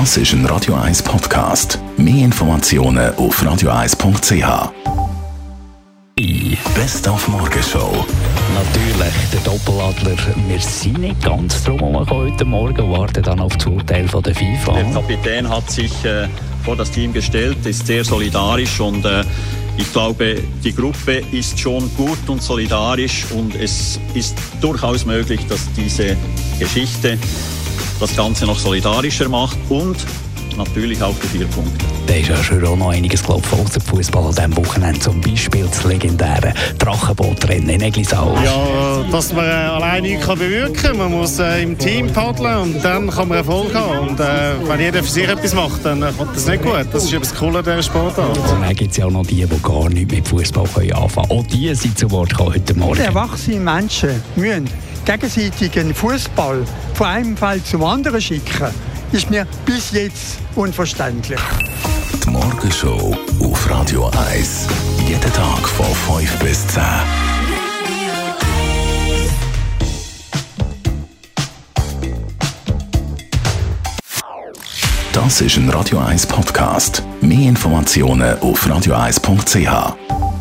Das ist ein Radio 1 Podcast. Mehr Informationen auf radio1.ch. Best auf Morgenshow. Natürlich, der Doppeladler. Wir sind nicht ganz drum heute Morgen warten dann auf das Urteil von der FIFA. Der Kapitän hat sich äh, vor das Team gestellt, ist sehr solidarisch und äh, ich glaube, die Gruppe ist schon gut und solidarisch und es ist durchaus möglich, dass diese Geschichte das Ganze noch solidarischer macht und natürlich auch die vier Punkte. Da ist ja schon auch noch einiges gelaufen außer Fußball an diesem Wochenende. Zum Beispiel das legendäre Drachenbootrennen in Eglisau. Ja, dass man äh, allein nichts kann bewirken kann. Man muss äh, im Team paddeln und dann kann man Erfolg haben. Und äh, wenn jeder für sich etwas macht, dann äh, kommt das nicht gut. Das ist eben das Coole dieser Sportart. Und dann gibt es ja auch noch die, die gar nichts mit Fußball anfangen können. Auch die sind zu Wort gekommen heute Morgen. Erwachsene Menschen müssen gegenseitigen Fußball von einem Fall zum anderen schicken, ist mir bis jetzt unverständlich. Die Morgenshow auf Radio 1. Jeden Tag von 5 bis 10. Das ist ein Radio 1 Podcast. Mehr Informationen auf radio1.ch.